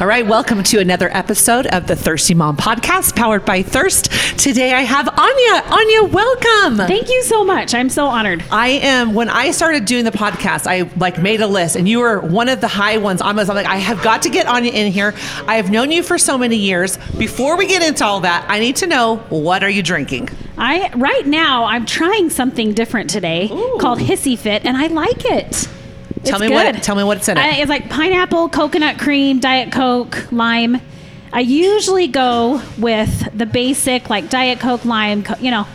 All right, welcome to another episode of the Thirsty Mom podcast powered by Thirst. Today I have Aania. Aania, welcome. Thank you so much. I'm so honored. I am when I started doing the podcast, I like made a list and you were one of the high ones on. I'm like, I have got to get Aania in here. I have known you for so many years. Before we get into all that, I need to know what are you drinking? I right now I'm trying something different today Ooh. called Hissy Fit, and I like it. Tell me what tell me what's in it. I- it's like pineapple, coconut cream, diet coke, lime. I usually go with the basic like diet coke, lime. Co- you know,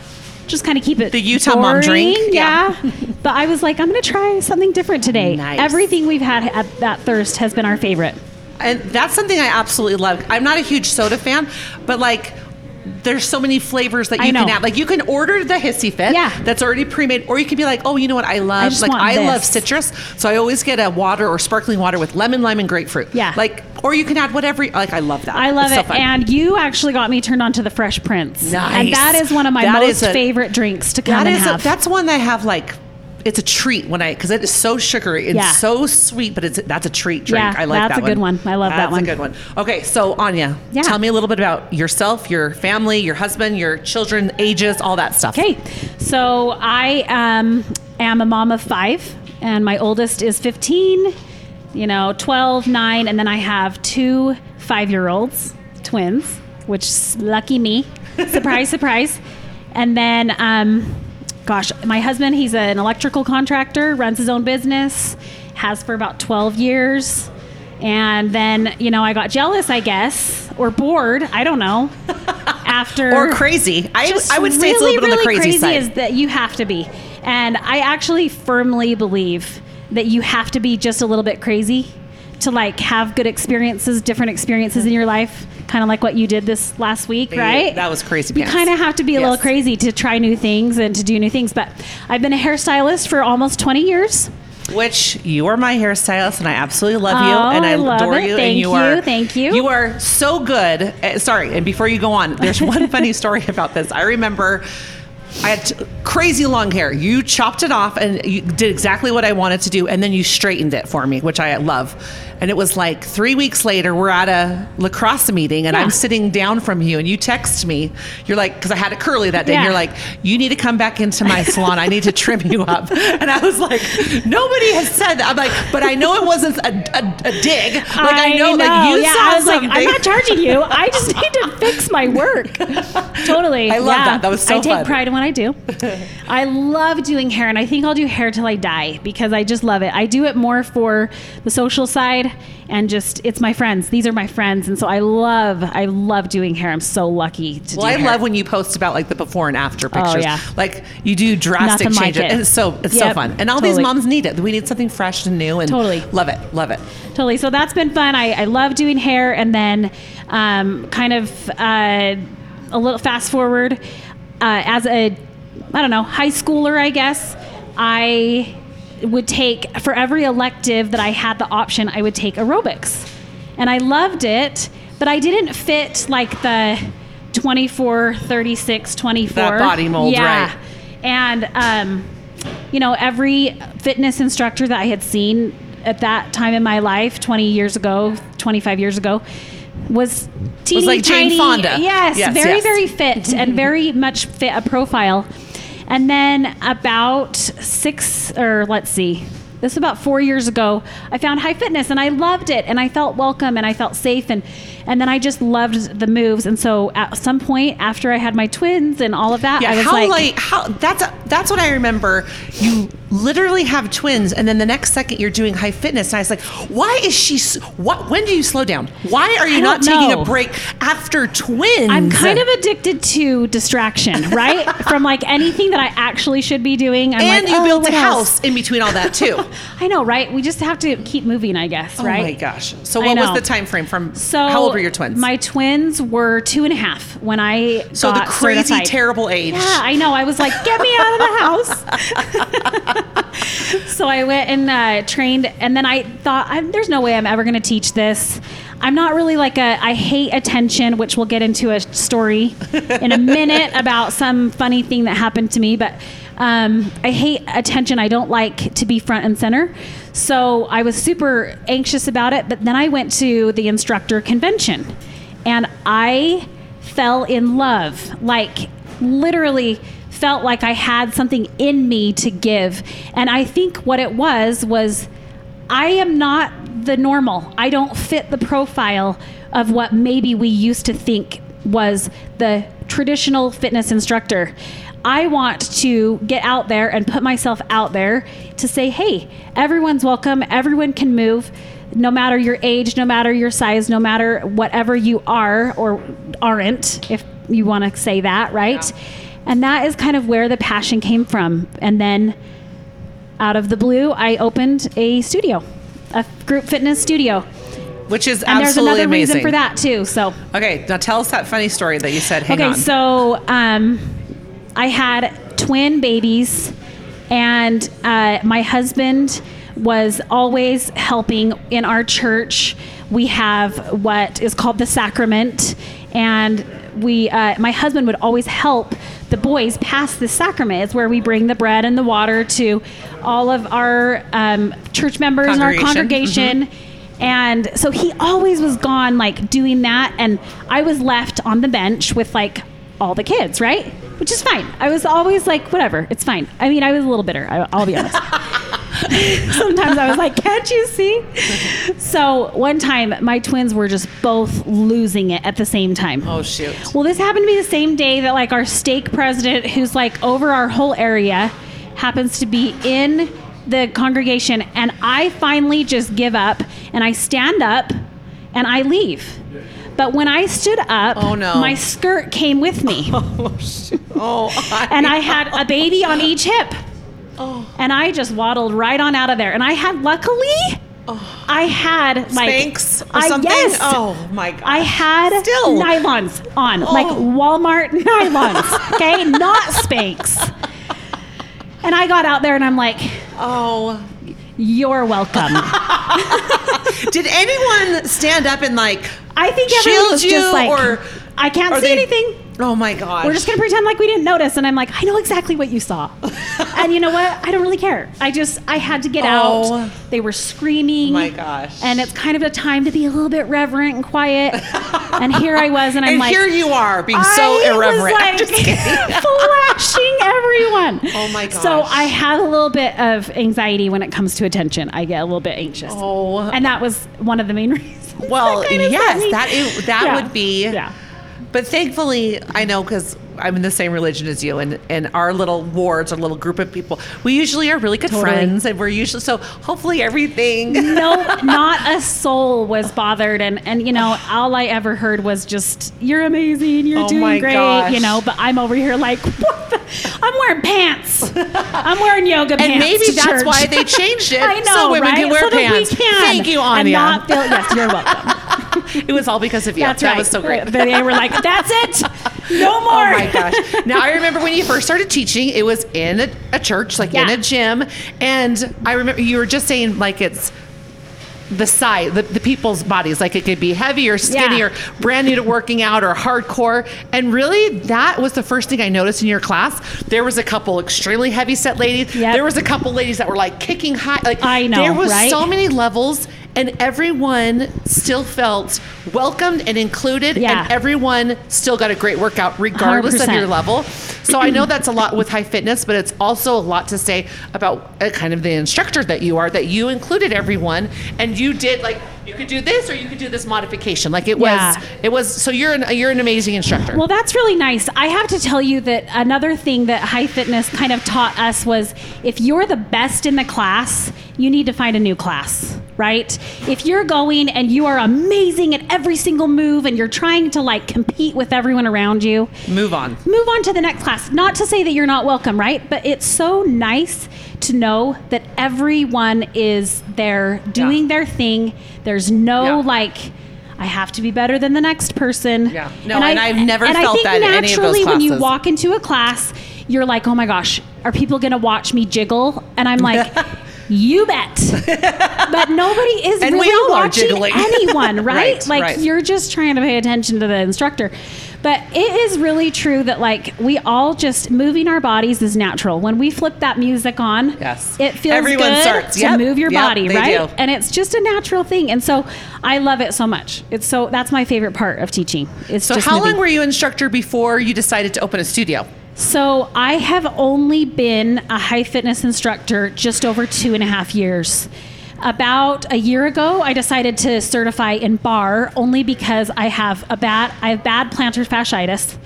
just kind of keep it The Utah mom drink, yeah. Yeah. but I was like, I'm going to try something different today. Nice. Everything we've had at that thirst has been our favorite. And that's something I absolutely love. I'm not a huge soda fan, but like there's so many flavors that you can add. Like you can order the hissy fit Yeah. that's already pre-made, or you can be like, oh, you know what? I love just like I this. love citrus, so I always get a water or sparkling water with lemon, lime, and grapefruit. Yeah. Like, or you can add whatever. Like I love that. I love It's so it. fun. and you actually got me turned on to the Fresh Prince. Nice. And that is one of my That most a- favorite drinks to come that and is a, have. that's one that I have like. It's a treat when I because it is so sugary. It's Yeah. so sweet, but it's that's a treat drink. Yeah, I like that's that That's a good one. I love that one. That's a good one. Okay, so Aania, Yeah. tell me a little bit about yourself, your family, your husband, your children, ages, all that stuff. Okay, so I um, am a mom of five, and my oldest is 15, you know, 12, 9, and then I have two five year olds, twins, which is lucky me. surprise, surprise. And then, um, gosh, my husband, he's an electrical contractor, runs his own business, has for about 12 years. And then, you know, I got jealous, I guess, or bored, I don't know. After Or crazy. I, I would say it's a little bit on the really crazy, side. is that you have to be and i actually firmly believe that you have to be just a little bit crazy to like have good experiences different experiences in your life kind of like what you did this last week Yeah, right that was crazy you kind of have to be a little crazy to try new things and to do new things but i've been a hairstylist for almost 20 years Which you are my hairstylist, and I absolutely love you, Oh, and I, I adore it. you. and Thank you you, are thank you. You are so good. Uh, sorry, and before you go on, there's one funny story about this. I remember. I had t- crazy long hair. You chopped it off and you did exactly what I wanted to do, and then you straightened it for me, which I love. And it was like three weeks later, we're at a lacrosse meeting, and Yeah. I'm sitting down from you, and you text me. You're like, because I had it curly that day. And you're like, you need to come back into my salon. I need to trim you up. And I was like, nobody has said that. I'm like, but I know it wasn't a, a, a dig. Like I, know, like you yeah, saw I was something. like, I'm not charging you. I just need to fix my work. Totally. I love yeah. that. That was so I take fun. pride in what I do. I love doing hair, and I think I'll do hair till I die because I just love it. I do it more for the social side and just it's my friends. These are my friends, and so I love I love doing hair. I'm so lucky to do it. well, I hair. love when you post about like the before and after pictures. Oh, yeah. Like you do drastic Nothing like changes. it. And it's so it's so fun. And all these moms need it. We need something fresh and new and Totally. love it. Love it. Totally. So that's been fun. I, I love doing hair, and then um, kind of uh, a little fast forward uh, as a I don't know high schooler, I guess I would take for every elective that I had the option, I would take aerobics, and I loved it, but I didn't fit like the 24, 36, 24 That body mold, yeah. right. And um, you know, every fitness instructor that I had seen at that time in my life, 20 years ago, 25 years ago, was teeny like Jane tiny. Fonda. Yes, Yes, very, yes. very fit and very much fit a profile. And then about six, or let's see, this was about four years ago, I found high fitness and I loved it and I felt welcome and I felt safe. And and then I just loved the moves. And so at some point after I had my twins and all of that, Yeah, I was how like, like, how that's that's what I remember. You literally have twins, and then the next second you're doing high fitness. And I was like, why is she? What? When do you slow down? Why are you not don't taking a break after twins? I'm kind of addicted to distraction, right? From like anything that I actually should be doing. I'm and like, you oh, built a else? house in between all that too. I know, right? We just have to keep moving, I guess, oh Right? Oh my gosh! So what was the time frame from? So were your twins? My twins were two and a half when I so the got crazy, certified. terrible age. Yeah, I know. I was like, get me out of the house. so I went and uh, trained, and then I thought, i there's no way I'm ever going to teach this. I'm not really like a, I hate attention, which we'll get into a story in a minute about some funny thing that happened to me. But Um, I hate attention. I don't like to be front and center. So I was super anxious about it. But then I went to the instructor convention and I fell in love. Like, literally felt like I had something in me to give. And I think what it was was I am not the normal. I don't fit the profile of what maybe we used to think was the traditional fitness instructor. I want to get out there and put myself out there to say, hey, everyone's welcome, everyone can move. No matter your age, no matter your size, no matter whatever you are or aren't, if you want to say that, right? Yeah. And that is kind of where the passion came from. And then out of the blue, I opened a studio, a group fitness studio. Which is And there's another amazing. reason for that too. So Okay, now tell us that funny story that you said. Hang okay, on. so um, I had twin babies, and uh, my husband was always helping in our church. We have what is called the sacrament, and we, uh, my husband would always help the boys pass the sacrament. It's where we bring the bread and the water to all of our um, church members and our Congregation. congregation. And so he always was gone, like doing that. And I was left on the bench with like all the kids, right? Which is fine. I was always like, whatever, it's fine. I mean, I was a little bitter, I, I'll be honest. Sometimes I was like, can't you see? So one time, my twins were just both losing it at the same time. oh shoot. Well, this happened to be the same day that like our stake president, who's like over our whole area, happens to be in the congregation, and I finally just give up and I stand up and I leave. But when I stood up, Oh, no. my skirt came with me, Oh shoot. Oh. I, and I oh, had a baby on each hip. Oh. And I just waddled right on out of there. And I had, luckily, oh. I had like Spanx or I, something. Yes, Oh my god. I had Still. nylons on, oh. like Oh. Walmart nylons, okay, not Spanx. And I got out there and I'm like, Oh. "You're welcome." Did anyone stand up and like? I think everyone was just like, or "I can't see they- anything." Oh my god. We're just gonna pretend like we didn't notice. And I'm like, I know exactly what you saw. and you know what? I don't really care. I just, I had to get Oh. out. They were screaming. Oh my gosh. And it's kind of a time to be a little bit reverent and quiet. and here I was, and I'm and like, here you are being so irreverent. Like just kidding. flashing everyone. Oh my gosh. So. I had a little bit of anxiety when it comes to attention. I get a little bit anxious. Oh. And that was one of the main reasons. Well, that yes, that is, that Yeah. would be. Yeah. But thankfully, I know because I'm in the same religion as you, and, and our little wards, our little group of people, we usually are really good Totally. friends, and we're usually so. Hopefully, everything. no, not a soul was bothered, and and you know all I ever heard was just "You're amazing, you're Oh doing great," gosh. you know. But I'm over here like? I'm wearing pants. I'm wearing yoga pants. And maybe that's church. why they changed it. I know, so women right? can wear so pants. That we can. Thank you, And Aania. not feel, yes, you're welcome. it was all because of you. That's that right. was so great. But They were like, "That's it, no more." Oh my gosh. Now I remember when you first started teaching, it was in a, a church, like in a gym. And I remember you were just saying like it's the size, the, the people's bodies, like it could be heavy or skinny Yeah. or brand new to working out or hardcore. And really that was the first thing I noticed in your class. There was a couple extremely heavy set ladies. Yep. There was a couple ladies that were like kicking high. Like I know, there was right? so many levels and everyone still felt welcomed and included Yeah. and everyone still got a great workout regardless of 100%. your level. So I know that's a lot with high fitness, but it's also a lot to say about uh, kind of the instructor that you are, that you included everyone and you did like you could do this or you could do this modification. Like it Yeah. was, it was. So you're an you're an amazing instructor. Well, that's really nice. I have to tell you that another thing that high fitness kind of taught us was if you're the best in the class, you need to find a new class, right? If you're going and you are amazing at every single move and you're trying to like compete with everyone around you, Move on. move on to the next class. Not to say that you're not welcome, right? But it's so nice to know that everyone is there doing Yeah. their thing. There's no Yeah. like I have to be better than the next person. Yeah. No, and I've never and I felt think that in any of those naturally when you walk into a class, you're like, "Oh my gosh, are people going to watch me jiggle?" And I'm like, You bet. but nobody is And really all watching jiggling. anyone, right? Right, like right. you're just trying to pay attention to the instructor. But it is really true that like we all just moving our bodies is natural. When we flip that music on, Yes. it feels Everyone good starts. to Yep, move your yep, body, right? do. And it's just a natural thing. And so I love it so much. It's so that's my favorite part of teaching. It's So how moving. long were you instructor before you decided to open a studio? So I have only been a high fitness instructor just over two and a half years. About a year ago, I decided to certify in barre only because I have a bad I have bad plantar fasciitis,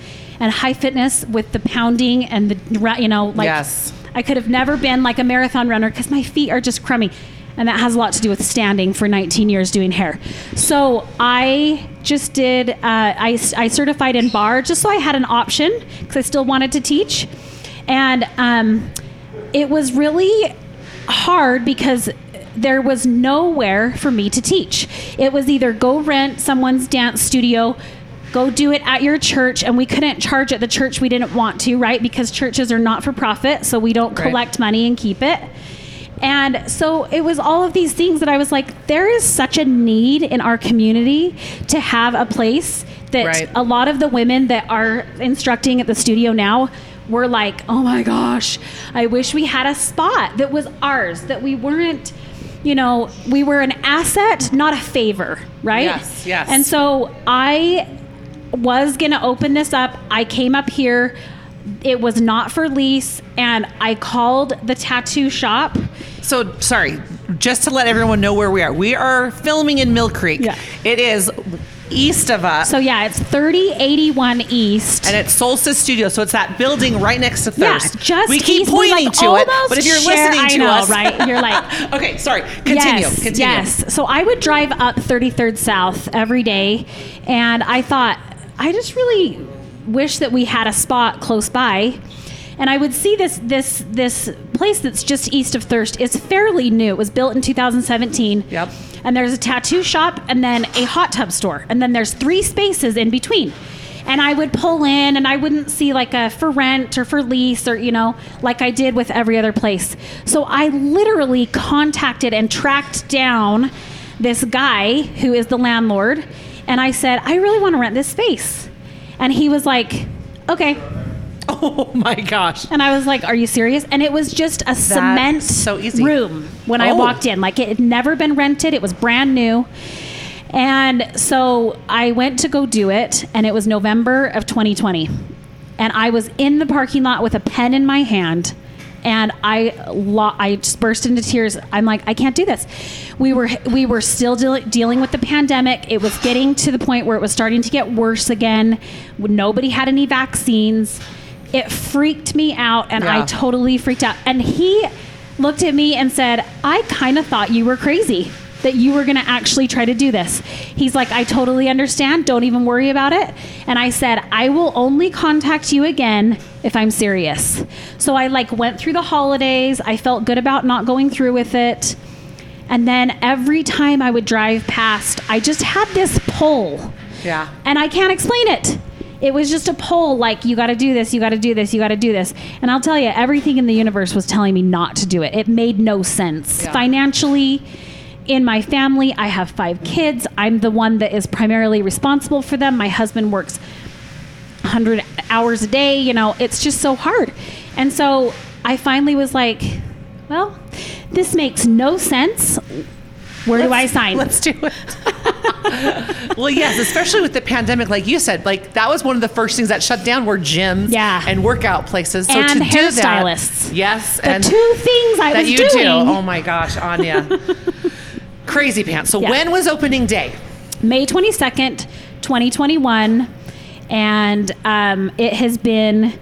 and high fitness with the pounding and the you know like Yes. I could have never been like a marathon runner because my feet are just crummy. And that has a lot to do with standing for 19 years doing hair. So I just did, uh, I, I certified in barre just so I had an option because I still wanted to teach. And um, it was really hard because there was nowhere for me to teach. It was either go rent someone's dance studio, go do it at your church, and we couldn't charge at the church we didn't want to, right? Because churches are not for profit, so we don't Right. collect money and keep it. And so it was all of these things that I was like, there is such a need in our community to have a place that Right. a lot of the women that are instructing at the studio now were like, oh my gosh, I wish we had a spot that was ours, that we weren't, you know, we were an asset, not a favor, right? Yes, yes. And so I was going to open this up. I came up here. It was not for lease. And I called the tattoo shop. So sorry, just to let everyone know where we are. We are filming in Mill Creek. Yeah. It is east of us. So, yeah, it's 3081 East. and it's Soulstice Studio, so it's that building right next to yeah, Thirst. just we keep east. Pointing like, to it, but if you're share- listening to know, us, right? You're like, okay, sorry, continue, yes, continue. Yes. So I would drive up 33rd South every day, and I thought, I just really wish that we had a spot close by. And I would see this this this place that's just east of Thirst. It's fairly new. It was built in 2017. Yep. And there's a tattoo shop and then a hot tub store. And then there's three spaces in between. And I would pull in and I wouldn't see like a for rent or for lease or, you know, like I did with every other place. So I literally contacted and tracked down this guy who is the landlord. And I said, I really want to rent this space. And he was like, okay. Oh my gosh. And I was like, "Are you serious?" And it was just a cement so easy. room when I Oh. walked in. Like it had never been rented. It was brand new. And so I went to go do it, and it was November of 2020. And I was in the parking lot with a pen in my hand, and I lo- I just burst into tears. I'm like, I can't do this. We were we were still deal- dealing with the pandemic. It was getting to the point where it was starting to get worse again. Nobody had any vaccines. It freaked me out, and I totally freaked out. And he looked at me and said, I kind of thought you were crazy that you were going to actually try to do this. He's like, I totally understand. Don't even worry about it. And I said, I will only contact you again if I'm serious. So I like went through the holidays. I felt good about not going through with it. And then every time I would drive past, I just had this pull. Yeah. And I can't explain it. It was just a pull like, you got to do this, you got to do this, you got to do this. And I'll tell you, everything in the universe was telling me not to do it. It made no sense. Yeah. Financially, in my family, I have five kids. I'm the one that is primarily responsible for them. My husband works 100 hours a day. You know, it's just so hard. And so I finally was like, well, this makes no sense. Where do I sign? Let's do it. well, yes, especially with the pandemic, like you said, like that was one of the first things that shut down were gyms Yeah. and workout places. So And to do hairstylists. that, yes, the and two things I that was you doing. do. Oh my gosh, Aania, crazy pants. So Yeah. when was opening day? May 22nd, 2021. And um, it has been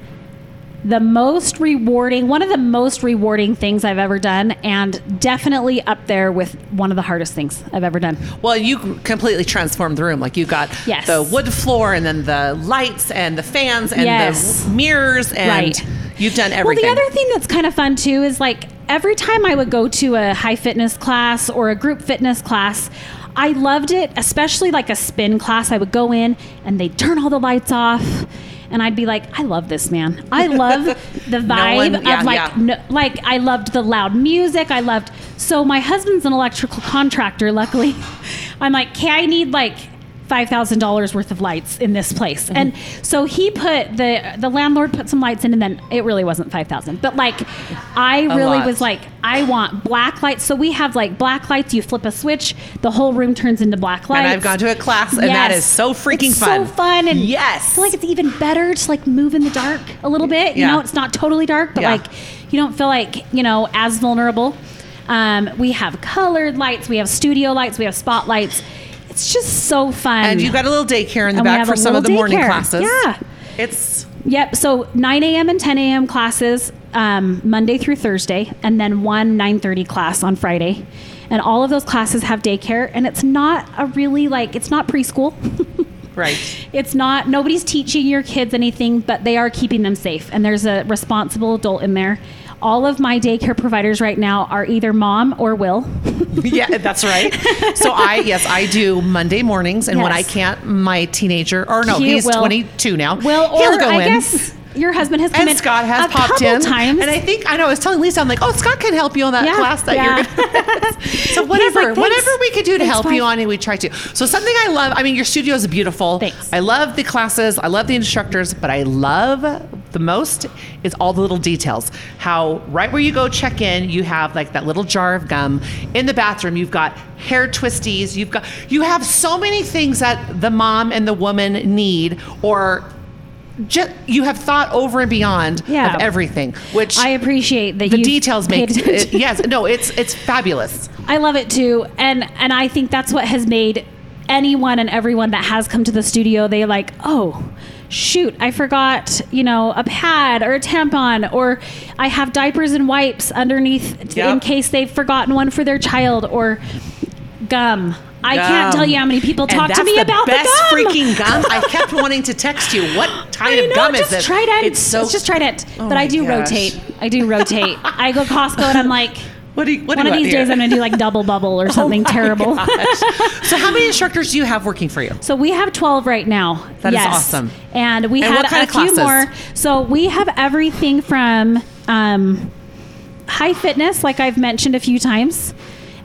the most rewarding, one of the most rewarding things I've ever done, and definitely up there with one of the hardest things I've ever done. Well, you completely transformed the room. Like you got Yes. the wood floor, and then the lights, and the fans, and Yes. the mirrors, and Right. you've done everything. Well, the other thing that's kind of fun too is like every time I would go to a high fitness class or a group fitness class, I loved it, especially like a spin class. I would go in and they'd turn all the lights off and I'd be like, I love this man. I love the vibe one- yeah, of like, yeah. no, like I loved the loud music. I loved. So my husband's an electrical contractor. Luckily, I'm like, okay, I need like. Five thousand dollars worth of lights in this place, Mm-hmm. and so he put the the landlord put some lights in, and then it really wasn't five thousand, but like I really lot. was like, I want black lights. So we have like black lights. You flip a switch, the whole room turns into black lights. And I've gone to a class, and that Yes. is so freaking It's fun. So fun, and Yes. I feel like it's even better to like move in the dark a little bit. You Yeah. know, it's not totally dark, but Yeah. like you don't feel like you know as vulnerable. Um, we have colored lights, we have studio lights, we have spotlights. It's just so fun. And you've got a little daycare in the And back for some of the morning daycare. classes. Yeah. It's Yep. So 9 a.m. and 10 a.m. classes um, Monday through Thursday, and then one 9:30 class on Friday. And all of those classes have daycare, and it's not a really like it's not preschool. right. it's not nobody's teaching your kids anything, but they are keeping them safe, and there's a responsible adult in there. All of my daycare providers right now are either mom or Will. yeah, that's right. So I yes, I do Monday mornings, and when I can't, my teenager or no, Cute he's Will. 22 now. Will or go I in. guess your husband has come and in Scott has a popped couple in times, and I think I know. I was telling Lisa, I'm like, oh, Scott can help you on that Yeah, class that yeah. you're. Gonna so whatever, like, whatever we could do to Thanks, help bye." you on, and we try to. So something I love. I mean, your studio is beautiful. Thanks. I love the classes. I love the instructors, but I love the most is all the little details. How right where you go check in, you have like that little jar of gum. In the bathroom, you've got hair twisties. You've got you have so many things that the mom and the woman need or. Just, you have thought over and beyond Yeah. of everything, which I appreciate that the details make. It, yes, no, it's it's fabulous. I love it too, and and I think that's what has made anyone and everyone that has come to the studio. They like, oh, shoot, I forgot, you know, a pad or a tampon, or I have diapers and wipes underneath t- in case they've forgotten one for their child, or gum. I can't tell you how many people talk to me the about best the gum. freaking gum. I kept wanting to text you. What kind I of know, gum just is this? Trident. It's so. it's just Trident. Oh but I do gosh. rotate. I do rotate. I go Costco and I'm like, What do you, what do one you of these here? days I'm gonna do like double bubble or Oh something my terrible. so how many instructors do you have working for you? So we have 12 right now. That is yes. awesome. And we And had a few more. So we have everything from um, high fitness, like I've mentioned a few times.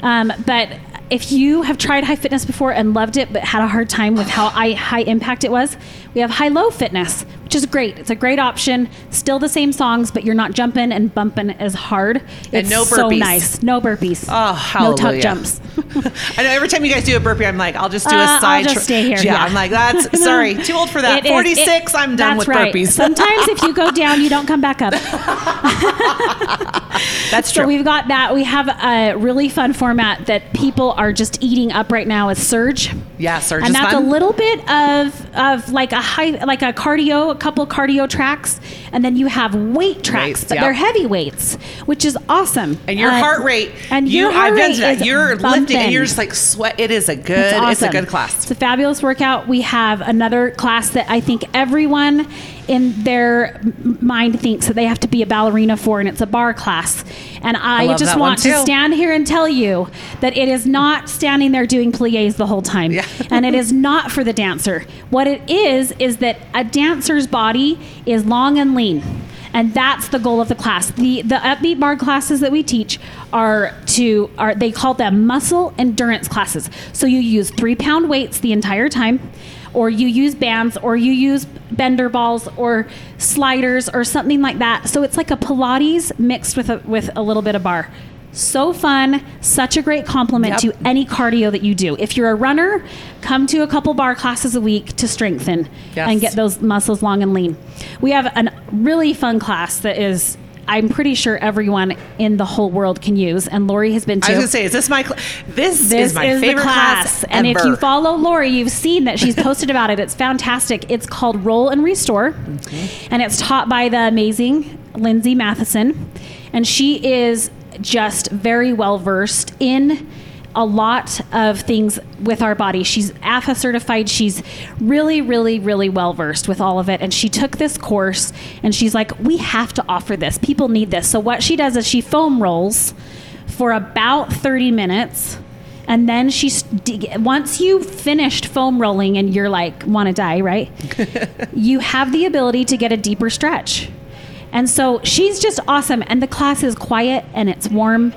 Um, but if you have tried high fitness before and loved it, but had a hard time with how high impact it was, we have high low fitness, which is great. It's a great option. Still the same songs, but you're not jumping and bumping as hard. It's no so nice. No burpees. Oh, No tuck jumps. I know every time you guys do a burpee, I'm like, I'll just do a Uh, a I'll side. just tr- stay here, yeah. I'm like, that's sorry, too old for that. It is- 46, it- I'm done with right. burpees. Sometimes if you go down, you don't come back up. that's true. So we've got that. We have a really fun format that people are just eating up right now is Surge. yeah, Surge and that's fun. a little bit of of like a high like a cardio, couple cardio tracks, and then you have weight tracks, Weights, yep. they're heavy weights, which is awesome. and your Uh, heart rate, and you, your heart I've rate that. is You're lifting, and you're just like sweat. It is a good. It's, awesome. It's a good class. It's a fabulous workout. We have another class that I think everyone in their mind thinks that they have to be a ballerina for, and it's a barre class. And I, love just want to stand here and tell you that it is not standing there doing plies the whole time. Yeah. and it is not for the dancer. What it is, is that a dancer's body is long and lean. And that's the goal of the class. The the upbeat barre classes that we teach are to are they call them muscle endurance classes. So you use three pound weights the entire time, or you use bands, or you use bender balls, or sliders, or something like that. So it's like a Pilates mixed with a with a little bit of barre. So fun, such a great compliment Yep. to any cardio that you do. If you're a runner, come to a couple barre classes a week to strengthen Yes. and get those muscles long and lean. We have a really fun class that is, I'm pretty sure everyone in the whole world can use, and Lori has been I was gonna say, is this my? Cl- this, this is my favorite class, and if you follow Lori, you've seen that she's posted about it. It's fantastic. It's called Roll and Restore, and it's taught by the amazing Lindsay Matheson, and she is just very well versed in a lot of things with our body. She's AFA certified. She's really, really, really well versed with all of it. And she took this course and she's like, we have to offer this. People need this. So what she does is she foam rolls for about 30 minutes And then she's once you've finished foam rolling and you're like want to die, right? you have the ability to get a deeper stretch. And so she's just awesome and the class is quiet and it's warm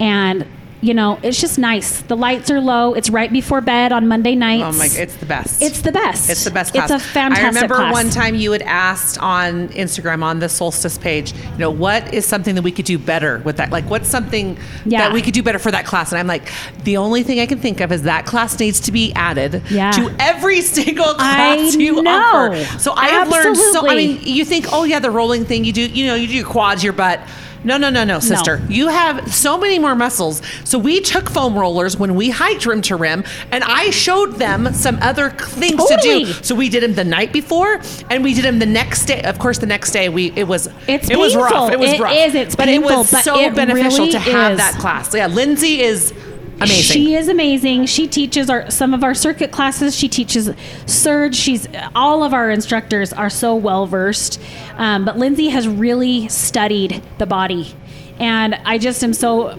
and you know, it's just nice. The lights are low. It's right before bed on Monday nights. Oh my! It's the best. It's the best. It's the best class. It's a fantastic I remember class. one time you had asked on Instagram on the Soulstice page, you know, what is something that we could do better with that? Like, what's something Yeah. that we could do better for that class? And I'm like, the only thing I can think of is that class needs to be added Yeah. to every single I class you know. offer. So I have learned so. I mean, you think, oh yeah, the rolling thing you do, you know, you do your quads, your butt. No, no, no, no, sister. You have so many more muscles. So we took foam rollers when we hiked rim to rim, and I showed them some other things to do. So we did them the night before, and we did them the next day. Of course, the next day we it was It's it was rough. It was It rough. is. It's but it was so beneficial really to have is. that class. Yeah, Lindsay is amazing. She is amazing. She teaches our some of our circuit classes. She teaches surge. She's all of our instructors are so well versed. Um, but Lindsay has really studied the body, and I just am so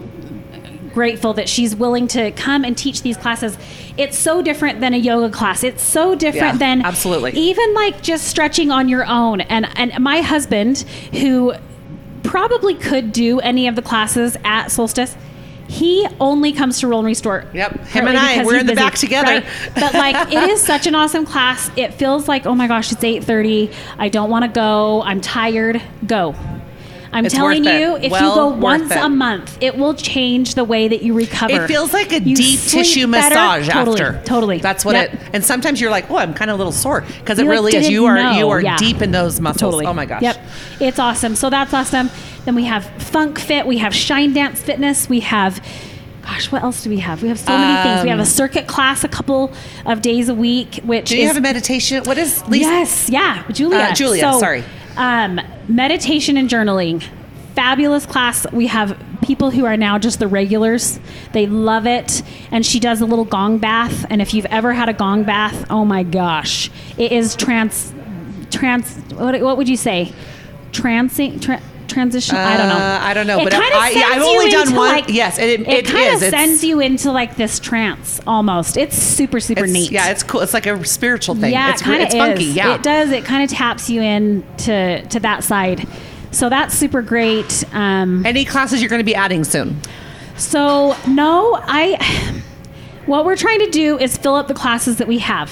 grateful that she's willing to come and teach these classes. It's so different than a yoga class. It's so different Yeah, than absolutely. even like just stretching on your own. And and my husband who probably could do any of the classes at Soulstice. He only comes to Roll and Restore. Yep. Him and I, we're in the back together. right? But like, it is such an awesome class. It feels like, oh my gosh, it's eight thirty. I don't want to go. I'm tired. Go. I'm It's telling you, if Well you go once it. a month, it will change the way that you recover. It feels like a You deep tissue better. massage Totally, after. Totally. That's what Yep. it. And sometimes you're like, oh, I'm kind of a little sore because it like, really is. You are know. you are Yeah. deep in those muscles. Totally. Oh my gosh. Yep. It's awesome. So that's awesome. Then we have Funk Fit. We have Shine Dance Fitness. We have, gosh, what else do we have? We have so many things. We have a Um, circuit class a couple of days a week, which Do you is have a meditation? What is Lisa? Yes, yeah, Julia. Uh, Julia, sorry. Um, meditation and journaling. Fabulous class. We have people who are now just the regulars. They love it. And she does a little gong bath. And if you've ever had a gong bath, oh my gosh, it is trans, trans. What, what would you say? Transing. Tra- transition. I don't know. Uh, I don't know, It but I- yeah, sends I've you only done one- Like, yes, it- it kind is. of sends you into like this trance almost. It's super super It's- neat. Yeah, it's cool. It's like a spiritual thing. Yeah, it's, it kind of funky. Yeah. it does. It kind of taps you in to to that side. So that's super great. Um, Any classes you're going to be adding soon? so no, I. What we're trying to do is fill up the classes that we have.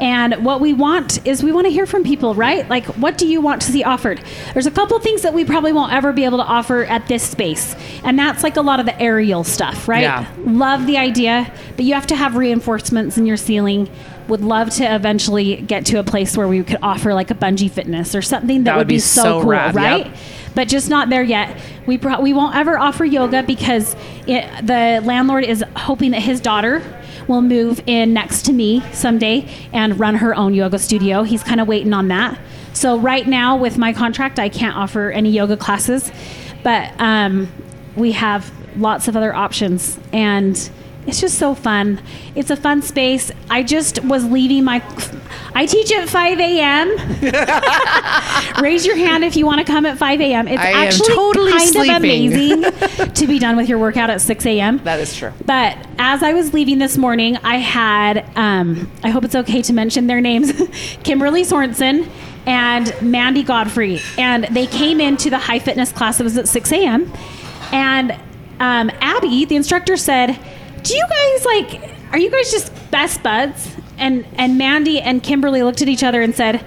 And what we want is we want to hear from people, right? Like, what do you want to see offered? There's a couple things that we probably won't ever be able to offer at this space. And that's like a lot of the aerial stuff, right? Yeah. Love the idea, but you have to have reinforcements in your ceiling. Would love to eventually get to a place where we could offer like a bungee fitness or something that, That would, would be, be so, so cool, rad, right? yep. But just not there yet. We pro- we won't ever offer yoga because it, the landlord is hoping that his daughter will move in next to me someday and run her own yoga studio. He's kind of waiting on that. So right now with my contract, I can't offer any yoga classes, but um, we have lots of other options and it's just so fun. It's a fun space. I just was leaving my. I teach at 5 a.m. Raise your hand if you want to come at 5 a.m. It's I actually totally kind sleeping. of amazing to be done with your workout at 6 a.m. That is true. But as I was leaving this morning, I had, um, I hope it's okay to mention their names Kimberly Sorensen and Mandy Godfrey. And they came into the high fitness class that was at 6 a.m. And um, Abby, the instructor, said, Do you guys like, are you guys just best buds? And, and Mandy and Kimberly looked at each other and said,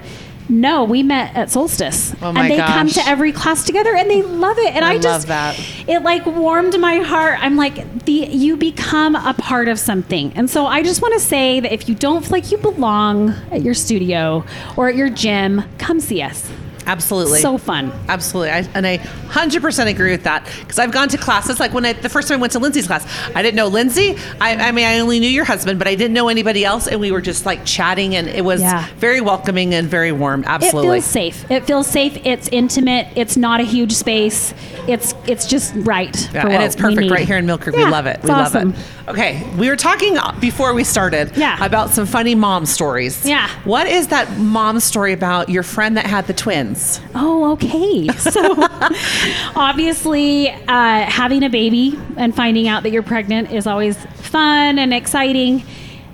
no, we met at Soulstice, Oh my and they come to every class together, and they love it. And I I, just, love that. it like warmed my heart. I'm like, the you become a part of something. And so I just want to say that if you don't feel like you belong at your studio or at your gym, come see us. Absolutely. So fun. Absolutely. I, and I 100% agree with that because I've gone to classes like when I, the first time I went to Lindsay's class, I didn't know Lindsay. I, I mean, I only knew your husband, but I didn't know anybody else. And we were just like chatting and it was Yeah. very welcoming and very warm. Absolutely. It feels safe. It feels safe. It's intimate. It's not a huge space. It's it's just right. Yeah, and it's perfect right here in Mill Creek. Yeah, we love it. We awesome. love it. Okay, we were talking before we started Yeah. about some funny mom stories. Yeah. What is that mom story about your friend that had the twins? Oh, okay. So obviously, uh, having a baby and finding out that you're pregnant is always fun and exciting.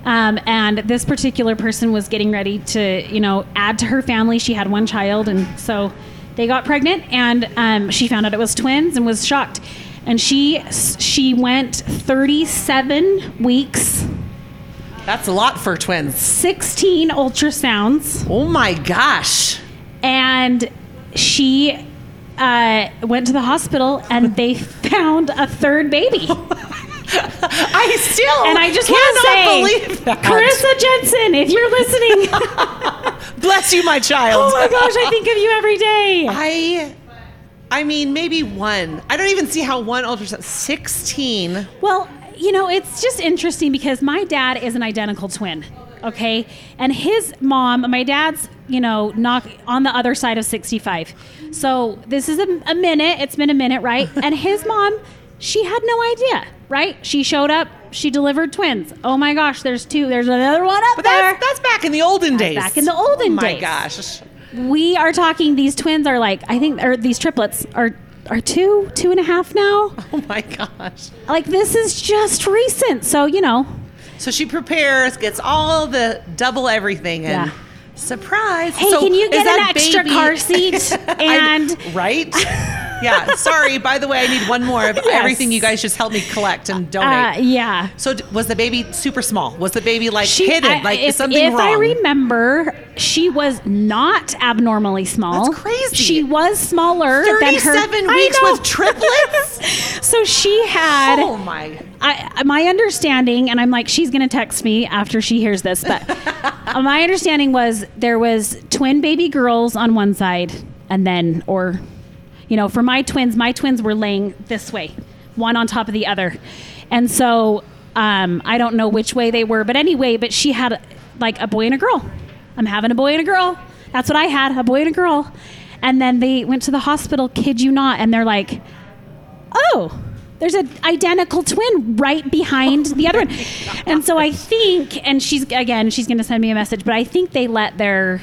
Um, and this particular person was getting ready to, you know, add to her family. She had one child, and so they got pregnant, and um, she found out it was twins and was shocked. And she she went 37 weeks, That's a lot for twins. 16 ultrasounds, Oh my gosh. And she uh, went to the hospital, and they found a third baby. I still And I just want to cannot say, believe that. Carissa Jensen, if you're listening, Bless you, my child. oh my gosh, I think of you every day. I I mean maybe one. I don't even see how one ultrasound 16. Well, you know, it's just interesting because my dad is an identical twin. Okay. And his mom, my dad's, you know, knock on the other side of 65. So this is a, a minute. It's been a minute, right? and his mom, she had no idea, right? She showed up, she delivered twins. Oh my gosh, there's two. There's another one up But there. that's that's back in the olden days. back in the olden oh my days. gosh. we are talking, these twins are like, I think, or these triplets are. Are two, two and a half now? Oh my gosh. Like, this is just recent. So, you know, So she prepares, gets all the double everything and Yeah. surprise. Hey, So can you get an extra baby- car seat? I- And right? yeah. Sorry. By the way, I need one more of Yes. everything you guys just help me collect and donate. uh, yeah. so was the baby super small? Was the baby like She, hidden? I- like if, something if I remember, she was not abnormally small. That's crazy. She was smaller than her. 37 weeks with triplets? so she had. oh my. I, my understanding, and I'm like, she's going to text me after she hears this, but my understanding was there was twin baby girls on one side, and then, or, you know, for my twins, my twins were laying this way, one on top of the other, and so um, I don't know which way they were, but anyway, but she had like a boy and a girl. I'm having a boy and a girl. That's what I had, a boy and a girl, and then they went to the hospital. Kid you not, and they're like, oh there's an identical twin right behind the other one and so i think and she's again she's going to send me a message but i think they let their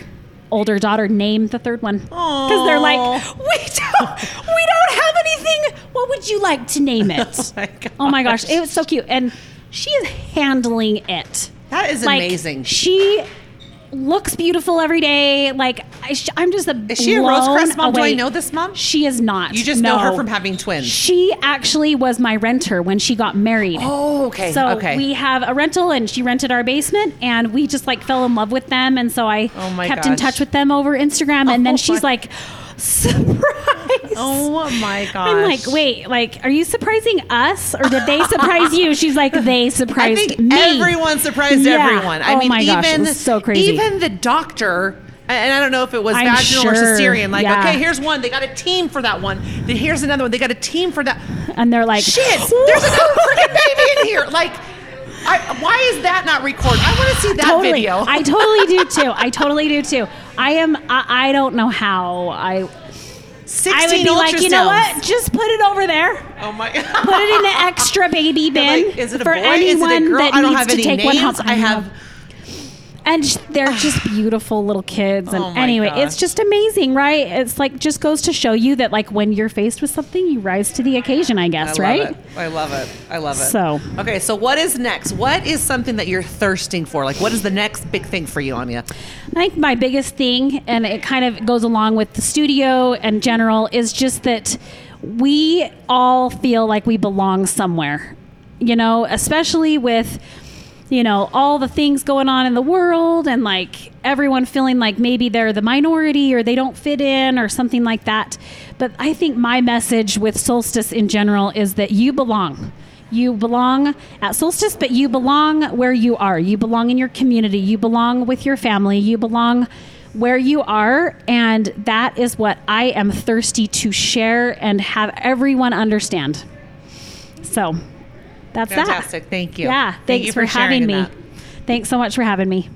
older daughter name the third one. Because they're like we don't we don't have anything. What would you like to name oh it? my oh my gosh gosh. it was so cute. And she is handling it. That is like, amazing. she looks beautiful every day like I, sh- i'm just a Is she a Rosecrest mom? Do I know this mom? she is not You just know her from having twins. She actually was my renter when she got married. Oh, okay. So okay. we have a rental, and she rented our basement, and we just like fell in love with them, and so I Oh my kept in touch with them over Instagram, and Oh then she's my- like, surprise. oh my gosh. I'm like, wait, like, are you surprising us, or did they surprise you? She's like, they I surprised think me. everyone surprised Yeah. everyone. I Oh mean, my gosh, even was so crazy. Even the doctor, and I don't know if it was I'm vaginal or sure. cesarean. Like, Yeah. okay, here's one. They got a team for that one. Then here's another one. They got a team for that. and they're like, Shit, there's another freaking baby in here. Like, I, why is that not recorded? I want to see that totally. video. I totally do too. I totally do too. I am. I, I don't know how. I. 16 I would be like, you know what? Just put it over there. Oh my Put it in the extra baby bin Like, is it a for boy? anyone Is it a girl? that I don't needs have to any take names. one home. I have. And they're just beautiful little kids. And Oh anyway, gosh. it's just amazing, right? It's like just goes to show you that like when you're faced with something, you rise to the occasion. I I guess, love right? it. I love it. I love it. So- okay, so what is next? What is something that you're thirsting for? Like, what is the next big thing for you, Aania? I think my biggest thing, and it kind of goes along with the studio and general, is just that we all feel like we belong somewhere. You know, especially with, you know, all the things going on in the world and like everyone feeling like maybe they're the minority or they don't fit in or something like that. But I think my message with Soulstice in general is that you belong. You belong at Soulstice, but you belong where you are. You belong in your community. You belong with your family. You belong where you are. And that is what I am thirsty to share and have everyone understand. So that's Fantastic. Thank you. Yeah. Thank Thanks you for, for having me. that. Thanks so much for having me.